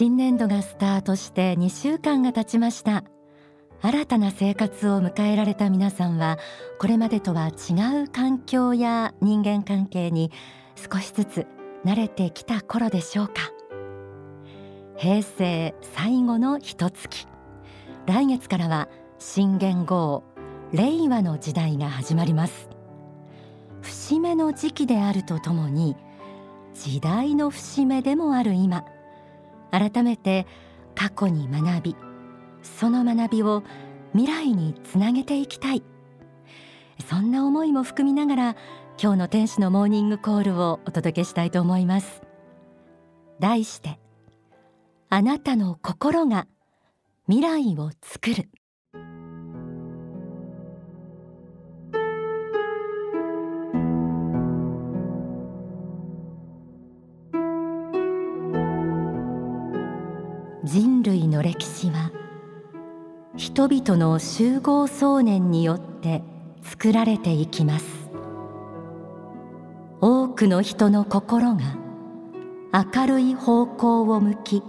新年度がスタートして2週間が経ちました。新たな生活を迎えられた皆さんはこれまでとは違う環境や人間関係に少しずつ慣れてきた頃でしょうか。平成最後の一月来月からは新元号令和の時代が始まります。節目の時期であるとともに時代の節目でもある今。改めて過去に学びその学びを未来につなげていきたい。そんな思いも含みながら今日の天使のモーニングコールをお届けしたいと思います。題してあなたの心が未来を作る。人類の歴史は人々の集合想念によって作られていきます。多くの人の心が明るい方向を向き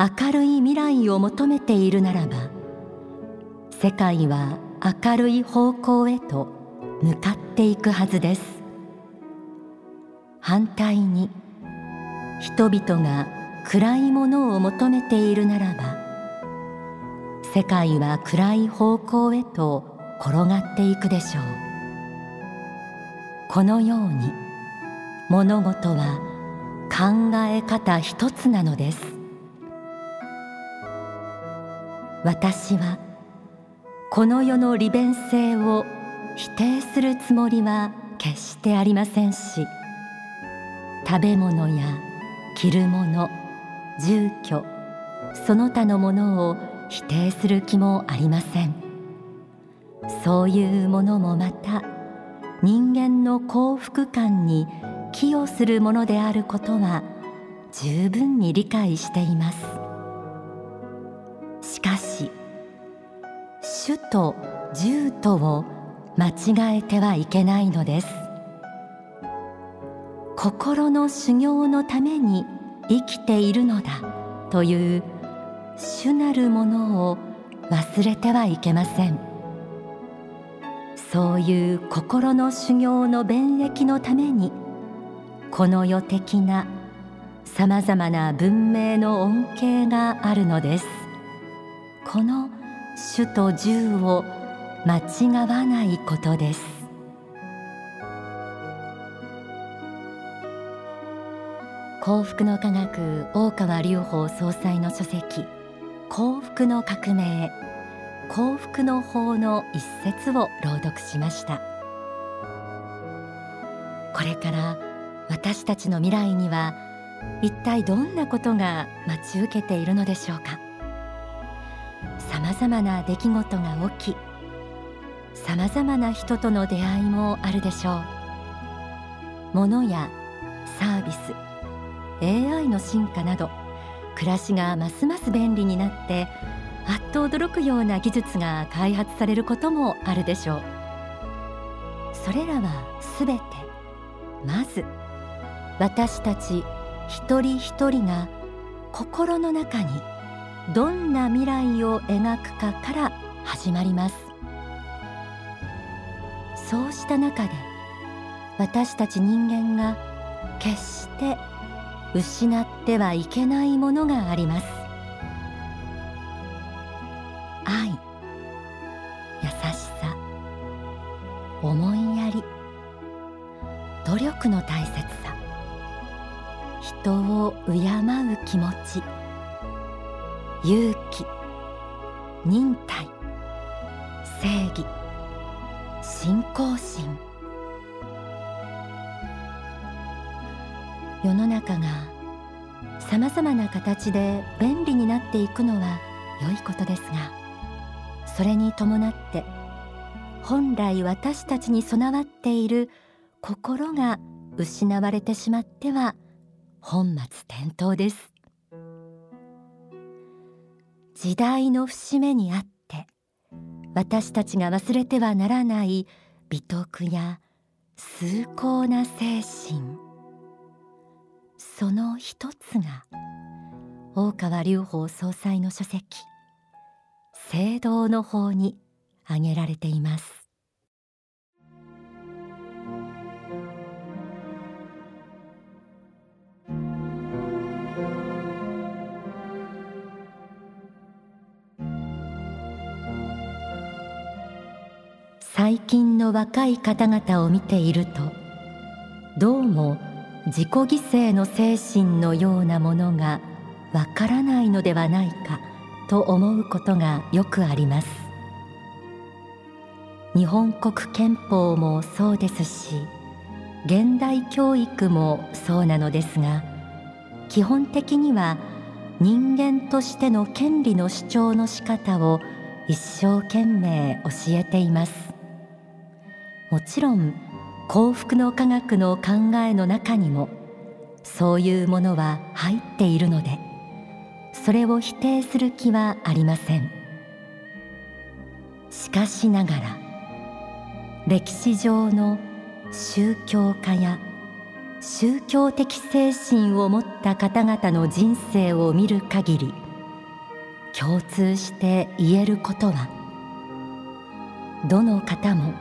明るい未来を求めているならば世界は明るい方向へと向かっていくはずです。反対に人々が暗いものを求めているならば世界は暗い方向へと転がっていくでしょう。このように物事は考え方一つなのです。私はこの世の利便性を否定するつもりは決してありませんし食べ物や着るもの住居。その他のものを否定する気もありません。そういうものもまた人間の幸福感に寄与するものであることは十分に理解しています。しかし主と従とを間違えてはいけないのです。心の修行のために生きているのだという主なるものを忘れてはいけません。そういう心の修行の弁益のためにこの世的なさまざまな文明の恩恵があるのです。この主と従を間違わないことです。幸福の科学大川隆法総裁の書籍幸福の革命幸福の法の一節を朗読しました。これから私たちの未来には一体どんなことが待ち受けているのでしょうか。さまざまな出来事が起きさまざまな人との出会いもあるでしょう。物やサービス AI の進化など暮らしがますます便利になってあっと驚くような技術が開発されることもあるでしょう。それらはすべてまず私たち一人一人が心の中にどんな未来を描くかから始まります。そうした中で私たち人間が決して失ってはいけないものがあります。愛優しさ思いやり努力の大切さ。人を敬う気持ち勇伴って本来私たちに備わっている心が失われてしまっては本末転倒です。時代の節目にあって私たちが忘れてはならない美徳や崇高な精神。その一つが大川隆法総裁の書籍。聖堂の法に挙げられています。最近の若い方々を見ているとどうも自己犠牲の精神のようなものがわからないのではないか。と思うことがよくあります。日本国憲法もそうですし現代教育もそうなのですが基本的には人間としての権利の主張の仕方を一生懸命教えています。もちろん幸福の科学の考えの中にもそういうものは入っているのでそれを否定する気はありません。しかしながら歴史上の宗教家や宗教的精神を持った方々の人生を見る限り共通して言えることはどの方も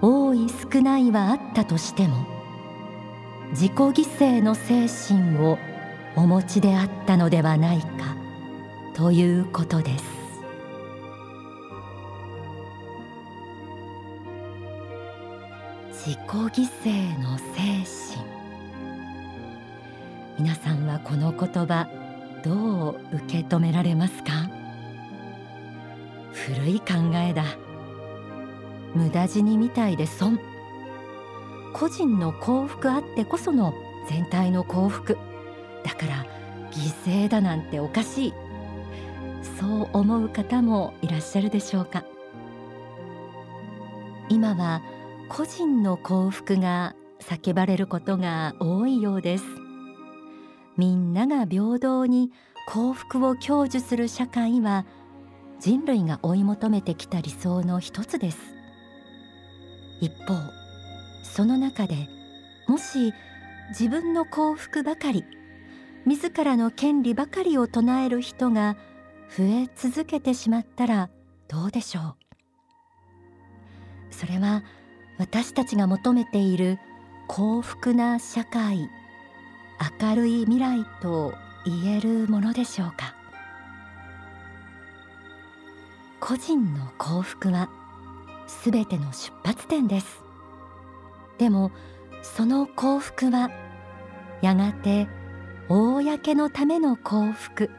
多い少ないはあったとしても自己犠牲の精神をお持ちであったのではないかということです。自己犠牲の精神。皆さんはこの言葉どう受け止められますか？古い考えだ。無駄死にみたいで損。個人の幸福あってこその全体の幸福。だから犠牲だなんておかしい。そう思う方もいらっしゃるでしょうか。今は個人の幸福が叫ばれることが多いようです。みんなが平等に幸福を享受する社会は人類が追い求めてきた理想の一つです。一方その中でもし自分の幸福ばかり自らの権利ばかりを唱える人が増え続けてしまったらどうでしょう？それは私たちが求めている幸福な社会明るい未来と言えるものでしょうか？個人の幸福はすべての出発点です。でもその幸福はやがて公のための幸福。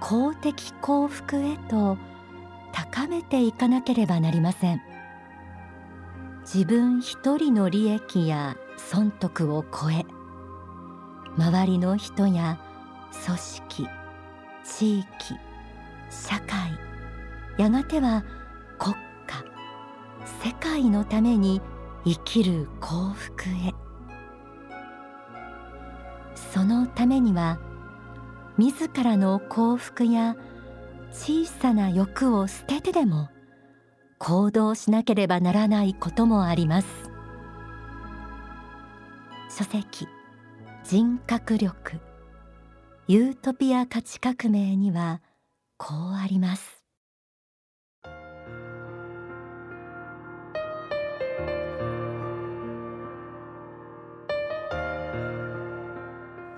公的幸福へと高めていかなければなりません。自分一人の利益や損得を超え周りの人や組織地域社会やがては国家世界のために生きる幸福へ。そのためには自らの幸福や小さな欲を捨ててでも行動しなければならないこともあります。書籍人格力ユートピア価値革命にはこうあります。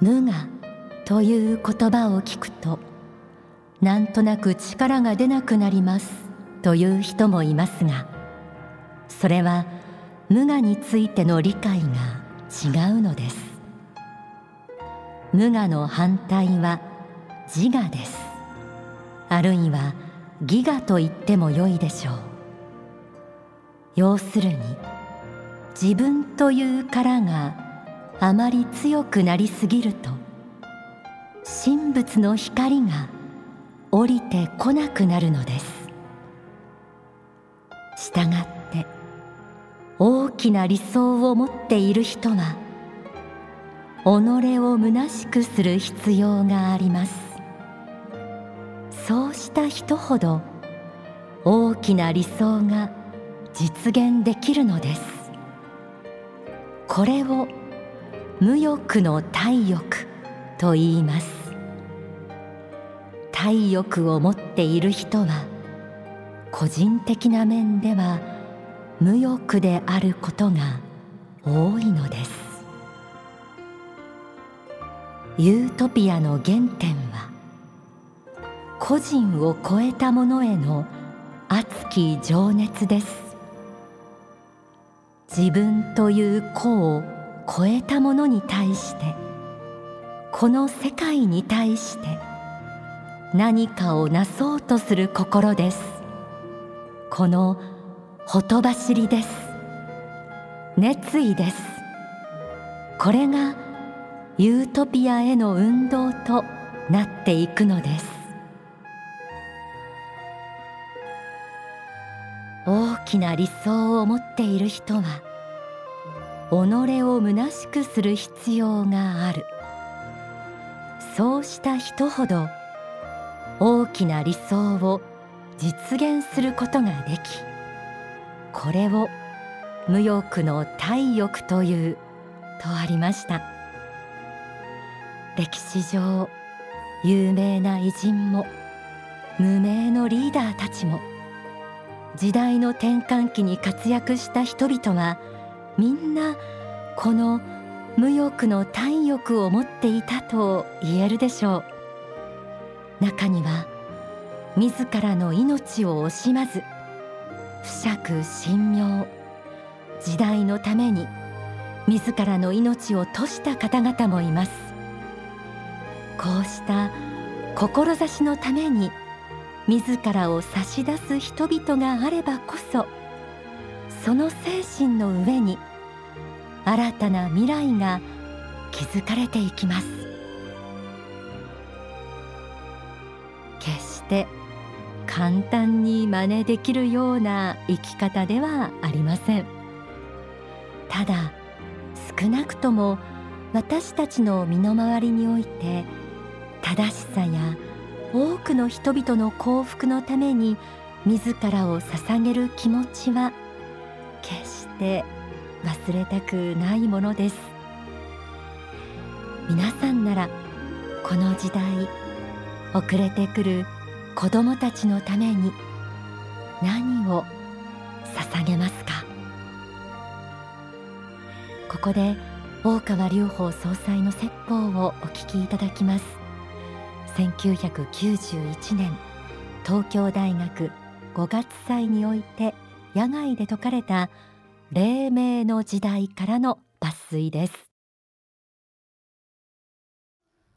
無我という言葉を聞くとなんとなく力が出なくなりますという人もいますがそれは無我についての理解が違うのです。無我の反対は自我です。あるいは義我と言ってもよいでしょう。要するに自分という殻があまり強くなりすぎると神仏の光が降りてこなくなるのです。したがって大きな理想を持っている人は己を虚しくする必要があります。そうした人ほど大きな理想が実現できるのです。これを無欲の体欲と言います。体欲を持っている人は個人的な面では無欲であることが多いのです。ユートピアの原点は個人を超えたものへの熱き情熱です。自分という個を超えたものに対してこの世界に対して何かをなそうとする心です。このほとばしりです。熱意です。これがユートピアへの運動となっていくのです。大きな理想を持っている人は己を虚しくする必要がある。そうした人ほど大きな理想を実現することができ。これを無欲の体欲というとありました。歴史上有名な偉人も無名のリーダーたちも時代の転換期に活躍した人々はみんなこの無欲の体欲を持っていたと言えるでしょう。中には自らの命を惜しまず不釈神妙時代のために自らの命を賭した方々もいます。こうした志のために自らを差し出す人々があればこそその精神の上に新たな未来が築かれていきます。決して簡単に真似できるような生き方ではありません。ただ少なくとも私たちの身の回りにおいて正しさや多くの人々の幸福のために自らを捧げる気持ちは決して忘れたくないものです。皆さんならこの時代遅れてくる子供たちのために何を捧げますか？ここで大川隆法総裁の説法をお聞きいただきます。1991年東京大学5月祭において野外で説かれた黎明の時代からの抜粋です。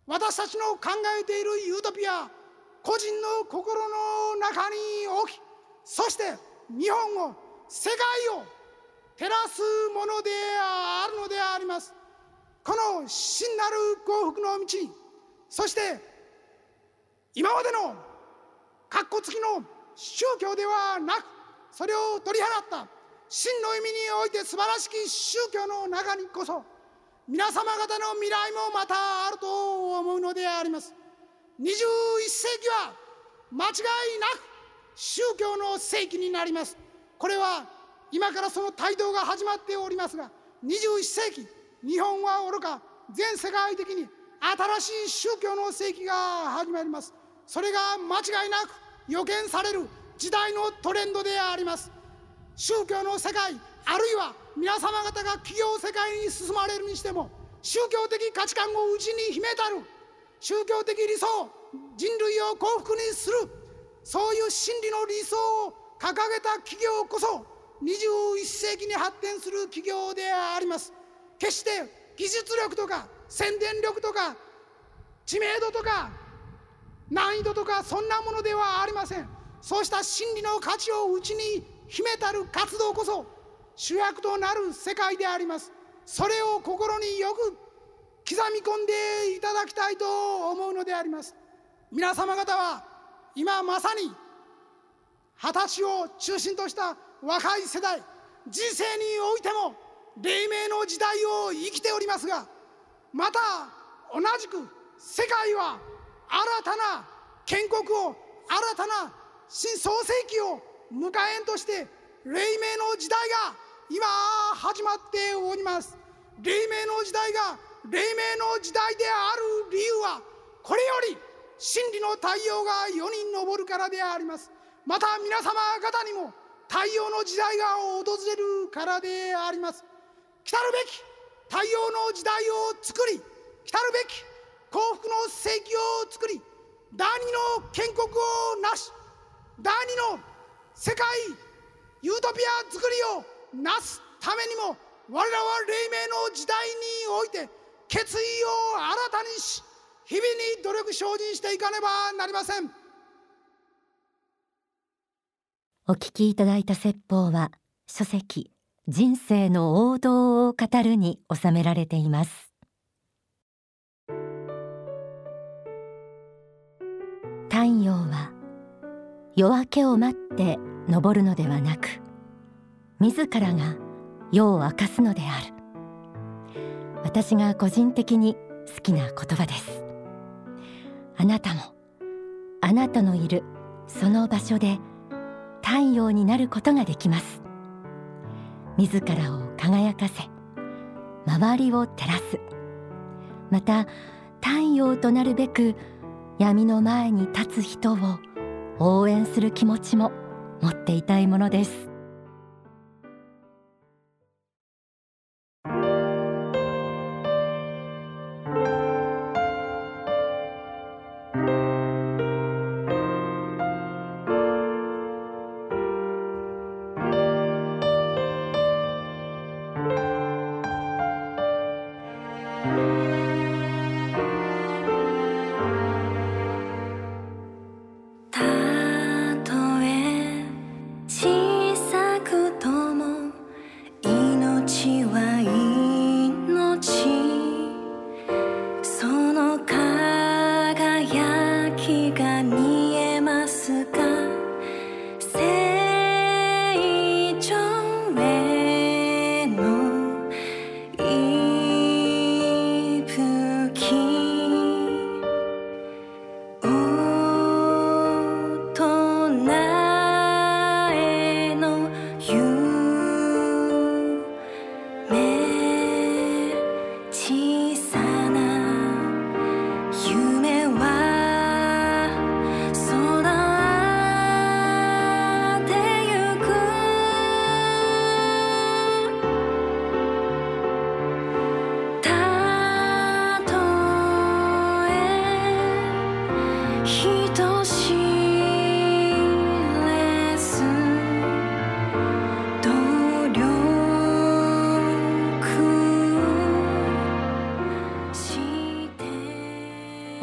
私たちの考えているユートピア個人の心の中に置きそして日本を世界を照らすものであるのであります。この真なる幸福の道そして今までのかっこつきの宗教ではなくそれを取り払った。真の意味において素晴らしき宗教の中にこそ皆様方の未来もまたあると思うのであります。21世紀は間違いなく宗教の世紀になります。これは今からその帯同が始まっておりますが21世紀日本はおろか全世界的に新しい宗教の世紀が始まります。それが間違いなく予見される時代のトレンドであります。宗教の世界あるいは皆様方が企業世界に進まれるにしても宗教的価値観を内に秘めたる宗教的理想人類を幸福にするそういう真理の理想を掲げた企業こそ21世紀に発展する企業であります。決して技術力とか宣伝力とか知名度とか難易度とかそんなものではありません。そうした真理の価値を内に秘めたる活動こそ主役となる世界であります。それを心によく刻み込んでいただきたいと思うのであります。皆様方は今まさに二十歳を中心とした若い世代人生においても黎明の時代を生きておりますがまた同じく世界は新たな建国を新たな新創世紀を迎えんとして黎明の時代が今始まっております。黎明の時代が黎明の時代である理由はこれより真理の太陽が世に昇るからであります。また皆様方にも太陽の時代が訪れるからであります。来るべき太陽の時代を作り来るべき幸福の世紀を作り第二の建国をなし第二の世界ユートピア作りをなすためにも我らは黎明の時代において決意を新たにし日々に努力精進していかねばなりません。お聞きいただいた説法は書籍人生の王道を語るに収められています。夜明けを待って昇るのではなく自らが夜を明かすのである。私が個人的に好きな言葉です。あなたもあなたのいるその場所で太陽になることができます。自らを輝かせ周りを照らす。また太陽となるべく闇の前に立つ人を応援する気持ちも持っていたいものです。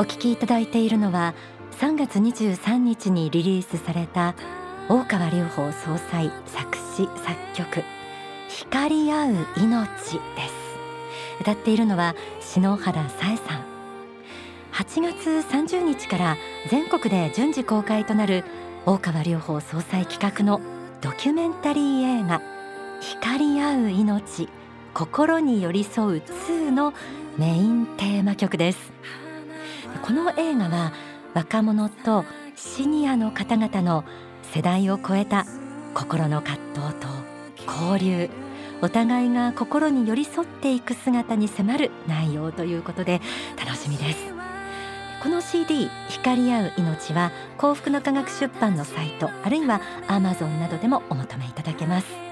お聞きいただいているのは3月23日にリリースされた大川隆法総裁作詞作曲光り合う命です。歌っているのは篠原さえさん。8月30日から全国で順次公開となる大川隆法総裁企画のドキュメンタリー映画光り合う命心に寄り添う2のメインテーマ曲です。この映画は若者とシニアの方々の世代を超えた心の葛藤と交流お互いが心に寄り添っていく姿に迫る内容ということで楽しみです。この CD 光り合う命は幸福の科学出版のサイトあるいは Amazon などでもお求めいただけます。